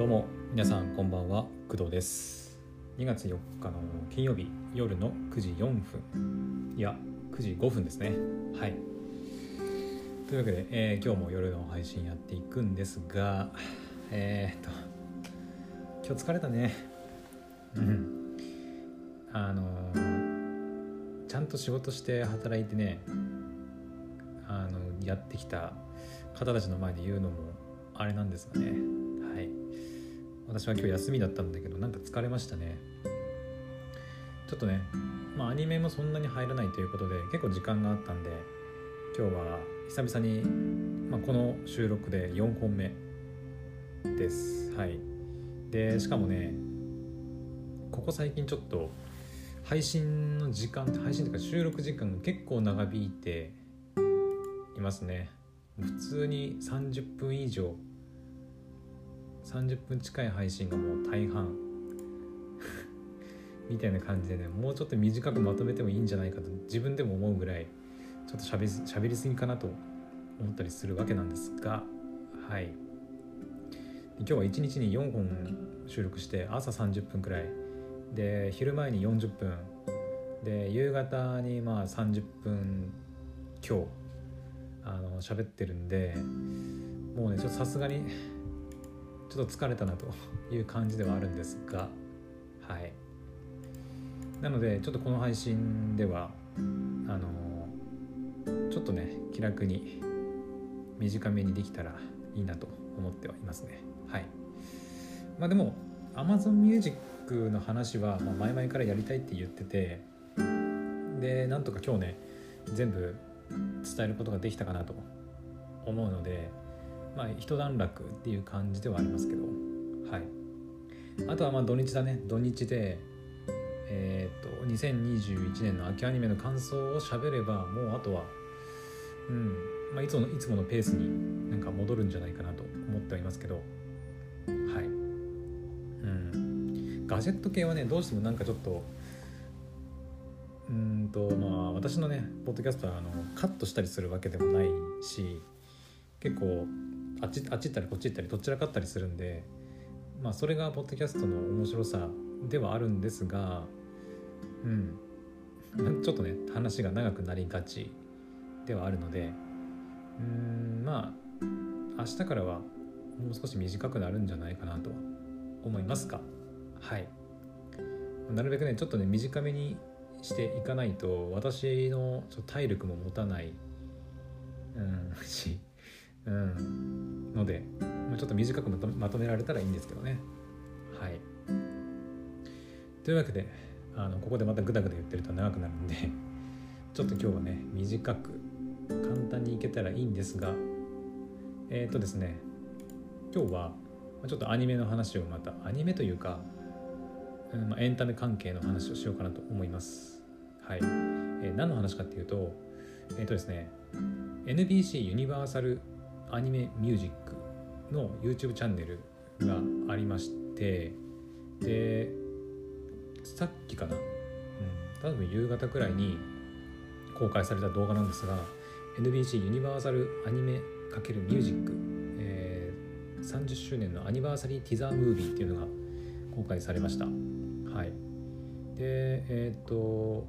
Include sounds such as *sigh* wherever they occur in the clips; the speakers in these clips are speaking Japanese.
どうも皆さんこんばんは工藤です。2月4日の金曜日夜の9時4分。いや9時5分ですね。はい。というわけで、えー今日も夜の配信やっていくんですがえー、っと今日疲れたね。うん。あのーちゃんと仕事して働いてねあのやってきた方たちの前で言うのもあれなんですがね。はい私は今日休みだったんだけどなんか疲れましたね。ちょっとねまあアニメもそんなに入らないということで結構時間があったんで今日は久々に、まあ、この収録で4本目です。はい。でしかもねここ最近ちょっと配信の時間配信というか収録時間が結構長引いていますね。普通に30分以上30分近い配信がもう大半。*laughs* みたいな感じでねもうちょっと短くまとめてもいいんじゃないかと自分でも思うぐらいちょっとしゃべしゃべりすぎかなと思ったりするわけなんですがはい。今日は1日に4本収録して朝30分くらい。で昼前に40分。で夕方にまあ30分今日あの喋ってるんでもうねちょっとさすがにちょっと疲れたなという感じではあるんですがはい。なのでちょっとこの配信ではあのちょっとね気楽に短めにできたらいいなと思ってはいますね。はい。まあでも Amazon Music の話は、まあ、前々からやりたいって言っててでなんとか今日ね全部伝えることができたかなと思うのでまあ一段落っていう感じではありますけど。はい。あとはまあ土日だね。土日でえっ、と2021年の秋アニメの感想を喋ればもうあとはうんまあいつものいつものペースになんか戻るんじゃないかなと思ってはいますけど。はい。うん。ガジェット系はねどうしてもなんかちょっとうんとまあ私のねポッドキャストはあのカットしたりするわけでもないし結構あっちあっち行ったりこっち行ったりどちらかったりするんでまあそれがポッドキャストの面白さではあるんですがうん。*laughs* ちょっとね話が長くなりがちではあるのでうんまあ明日からはもう少し短くなるんじゃないかなとは思いますがはい。なるべくねちょっとね短めにしていかないと私のちょ体力も持たない、うん、し、うん、のでまちょっと短くまとめられたらいいんですけどねはいというわけであのここでまたグダグダ言ってると長くなるんで *laughs* ちょっと今日はね短く簡単にいけたらいいんですがえっ、ー、とですね今日はちょっとアニメの話をまたアニメというかうんまあ、エンタメ関係の話をしようかなと思います。はい。えー何の話かっていうと、えっ、とですね、NBC ユニバーサルアニメミュージックの YouTube チャンネルがありまして、で、さっきかな、うん、多分夕方くらいに公開された動画なんですが、NBC ユニバーサルアニメ×ミュージック、えー30周年のアニバーサリーティザームービーっていうのが公開されました。はい。で、えっ、と、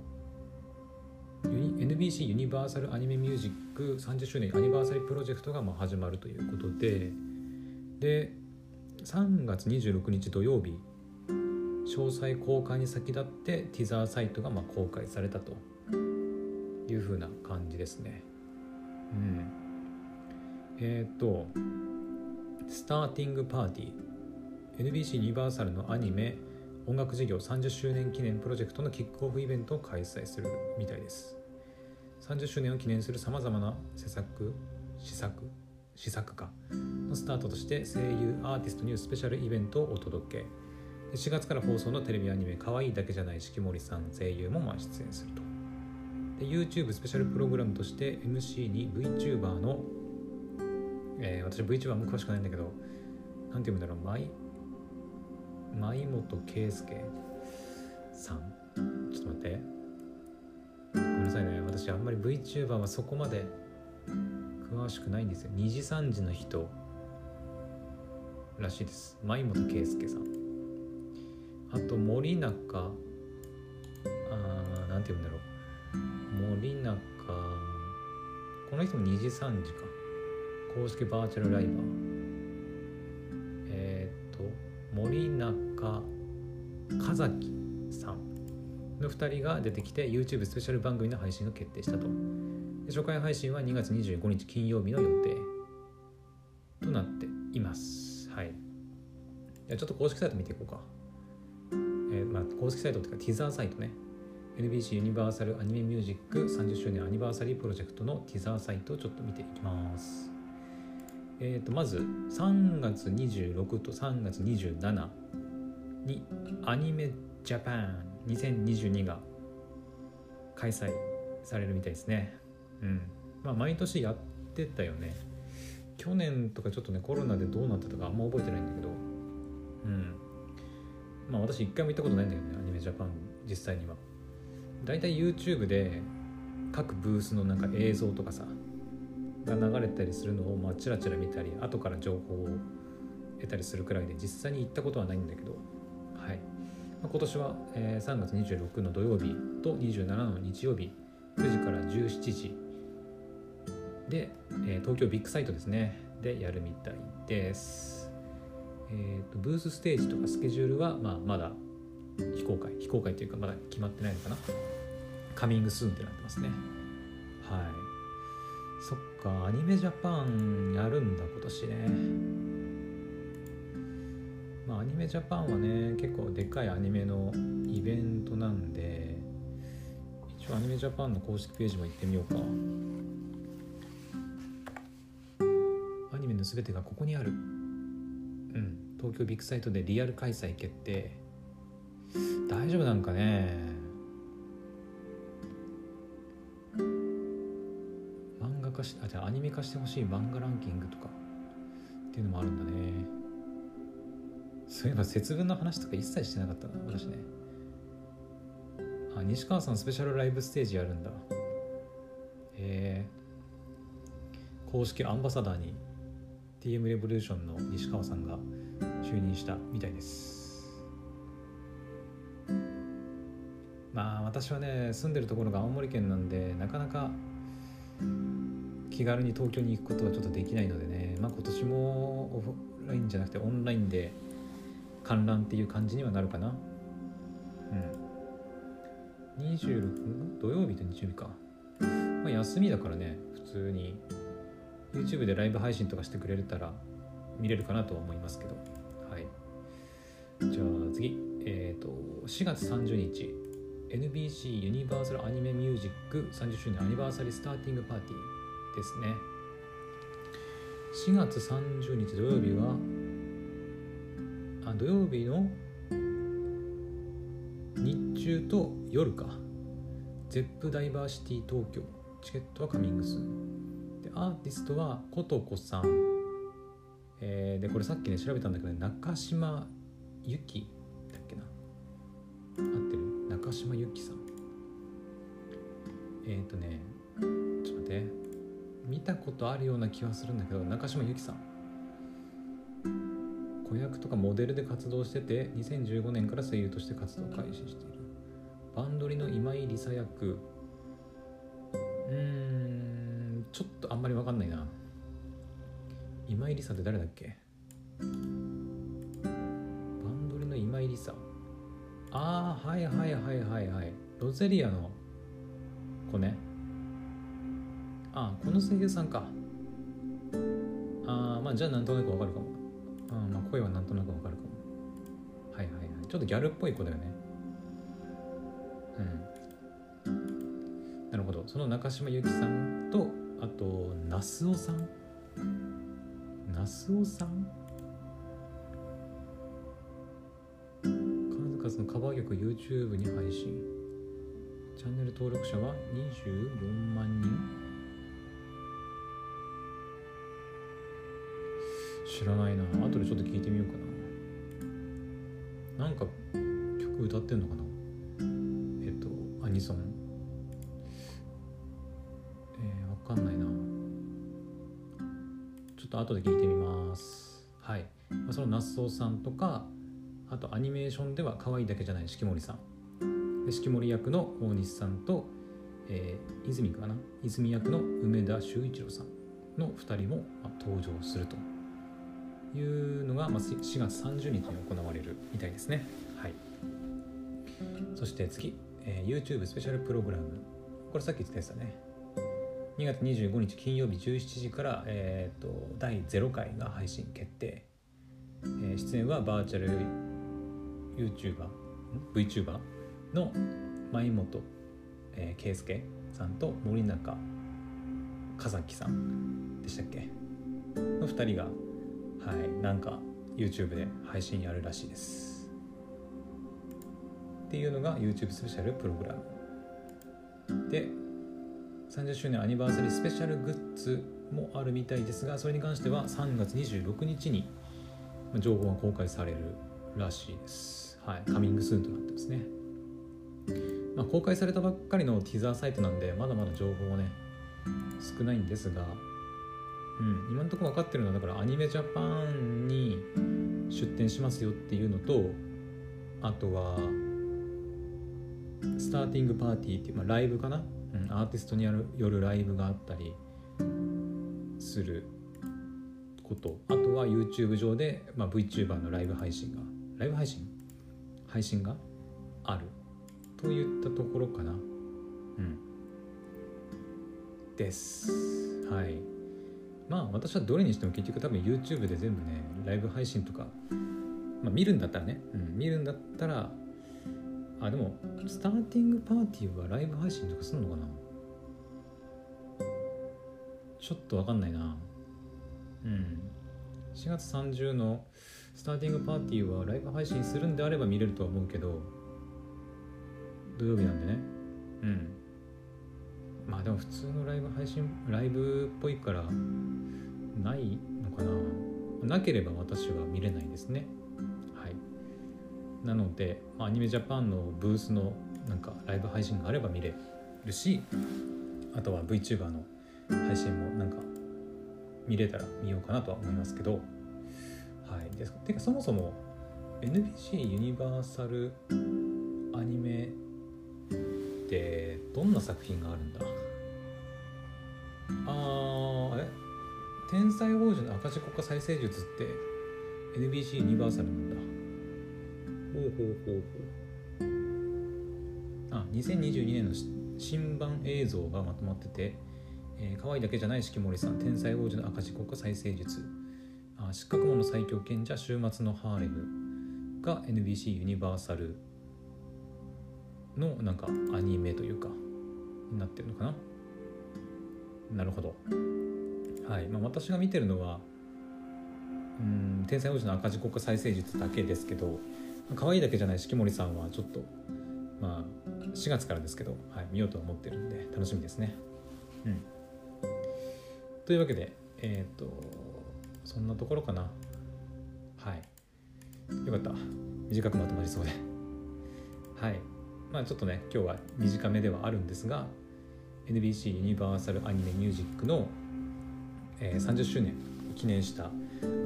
NBC ユニバーサルアニメミュージック30周年アニバーサリープロジェクトがま始まるということで、で、3月26日土曜日、詳細公開に先立ってティザーサイトがま公開されたというふうな感じですね。うん。えっ、と、スターティングパーティー NBC ユニバーサルのアニメ音楽事業30周年記念プロジェクトのキックオフイベントを開催するみたいです30周年を記念するさまざまな施策施策施策かのスタートとして声優アーティストにスペシャルイベントをお届け。4月から放送のテレビアニメ「可愛いだけじゃない式守さん」声優もまあ出演すると。で YouTube スペシャルプログラムとして MC に VTuber の、えー私 VTuber も詳しくないんだけどなんて読むんだろうマイ舞本圭介さん。ちょっと待って。私あんまり VTuber はそこまで詳しくないんですよ。2時3時の人らしいです。舞本圭介さん。あと森中あーなんて言うんだろう。森中この人も2時3時か。公式バーチャルライバー。えっ、と森中和樹の2人が出てきて YouTube スペシャル番組の配信が決定したと。初回配信は2月25日金曜日の予定。となっています。はい。じゃちょっと公式サイト見ていこうか。えーまあ、公式サイトというかティザーサイトね。NBC ユニバーサルアニメミュージック30周年アニバーサリープロジェクトのティザーサイトをちょっと見ていきます。えっ、ー、とまず3月26と3月27にアニメジャパン2022が開催されるみたいですね。うん。まあ毎年やってたよね。去年とかちょっとねコロナでどうなってたかあんま覚えてないんだけど。うん。まあ私一回も行ったことないんだよねアニメジャパン実際には。だいたい YouTube で各ブースのなんか映像とかさが流れたりするのをまあチラチラ見たり後から情報を得たりするくらいで実際に行ったことはないんだけど。はい、まあ、今年は、え、3月26の土曜日と27の日曜日9時から17時。で、え、東京ビッグサイトですね。でやるみたいです。えーと、ブースステージとかスケジュールは、まあ、まだ非公開。非公開というかまだ決まってないのかな。カミングスーンってなってますね。はい。そっかアニメジャパンやるんだ今年ね。まあアニメジャパンはね結構でかいアニメのイベントなんで一応アニメジャパンの公式ページも行ってみようか。アニメの全てがここにある。うん。東京ビッグサイトでリアル開催決定。大丈夫なんかね。漫画化しあじゃあアニメ化してほしい漫画ランキングとかっていうのもあるんだね。そういえば節分の話とか一切してなかったな私ね。あ西川さんスペシャルライブステージやるんだ。へえ。公式アンバサダーに TM レボリューションの西川さんが就任したみたいです。まあ私はね住んでるところが青森県なんでなかなか気軽に東京に行くことはちょっとできないのでね。まあ今年もオフラインじゃなくてオンラインで観覧っていう感じにはなるかな。うん。26土曜日と日曜日か。まあ休みだからね普通に。YouTube でライブ配信とかしてくれたら見れるかなとは思いますけど。はい。じゃあ次。えっ、ー、と4月30日。NBC ユニバーサルアニメミュージック30周年アニバーサリースターティングパーティーですね。4月30日土曜日はあ土曜日の日中と夜か。ZEP ダイバーシティ東京。チケットはカミングス。でアーティストはことこさん、えー、でこれさっきね調べたんだけど、中島由紀。だっけな。合ってる？中島由紀さん。えっ、ー、とねちょっと待って。見たことあるような気はするんだけど中島由紀さん。子役とかモデルで活動してて2015年から声優として活動開始している。バンドリの今井梨沙役。うーんちょっとあんまり分かんないな。今井梨沙って誰だっけ？バンドリの今井梨沙ああはいはいはいはいはい。ロゼリアの子ね。ああこの声優さんか。ああまあじゃあなんとなくわかるかも。あまあ声はなんとなくわかるかも。はいはいはい。ちょっとギャルっぽい子だよね。うん。なるほど。その中島由紀さんとあと那須尾さん？那須尾さん？数々のカバー曲 YouTube に配信。チャンネル登録者は24万人。知らないな。後でちょっと聞いてみようかな。なんか曲歌ってんのかな？えっとアニソン。かんないな。ちょっと後で聞いてみます。はい、その那須さんとかあとアニメーションでは可愛いだけじゃない式守さん。で式守役の大西さんと、えー、泉かな？泉役の梅田修一郎さんの2人も、登場すると。いうのが、まあ、4月30日に行われるみたいですね。はい。そして次、えー、YouTube スペシャルプログラム。これさっき言ってたね。2月25日金曜日17時から、えーと、第0回が配信決定、えー、出演はバーチャル YouTuber VTuber の前本、えー、圭介さんと森中和樹さんでしたっけ？の2人がはいなんか YouTube で配信やるらしいです。っていうのが YouTube スペシャルプログラム。で30周年アニバーサリースペシャルグッズもあるみたいですがそれに関しては3月26日に情報が公開されるらしいです。はいカミングスーンとなってますね、まあ、公開されたばっかりのティザーサイトなんでまだまだ情報はね少ないんですがうん、今のところ分かってるのはだからアニメジャパンに出展しますよっていうのとあとはスターティングパーティーっていう、まあ、ライブかな、うん、アーティストによるよるライブがあったりすること。あとは YouTube 上で、まあ、VTuber のライブ配信がライブ配信？配信がある。といったところかな。うん。です。はい。まあ私はどれにしても結局多分 YouTube で全部ねライブ配信とか、まあ、見るんだったらね、うん、見るんだったらあでもスターティングパーティーはライブ配信とかするのかな？ちょっとわかんないな。うん。4月30のスターティングパーティーはライブ配信するんであれば見れるとは思うけど土曜日なんでね。うん。まあでも普通のライブ配信ライブっぽいからないのかな。なければ私は見れないですね。はい。なので、ま、アニメジャパンのブースのなんかライブ配信があれば見れるしあとは VTuber の配信もなんか見れたら見ようかなとは思いますけど。はい。ですてかそもそも NBC ユニバーサルアニメってどんな作品があるんだ？あーえ？天才王子の赤字国家再生術って NBC ユニバーサルなんだ。ほうほうほうほう。あ2022年の新版映像がまとまってて、えー、可愛いだけじゃない式守さん天才王子の赤字国家再生術。あ失格者最強賢者週末のハーレムが NBC ユニバーサル。のなんかアニメというかになってるのかな？なるほど。はい。まあ、私が見てるのはうん天才王子の赤字国家再生術だけですけど可愛いだけじゃない式守さんはちょっとまあ4月からですけど、はい、見ようと思ってるんで楽しみですね。うん、というわけでえっ、ー、とそんなところかな。はい。よかった。短くまとまりそうで。はい。まあちょっとね今日は短めではあるんですが NBC ユニバーサルアニメミュージックのえー、30周年を記念した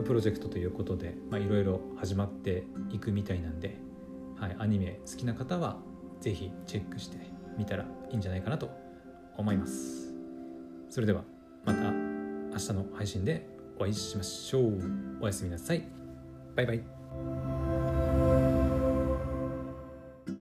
プロジェクトということでいろいろ始まっていくみたいなんで、はい、アニメ好きな方は是非チェックしてみたらいいんじゃないかなと思います。それではまた明日の配信でお会いしましょう。おやすみなさい。バイバイ。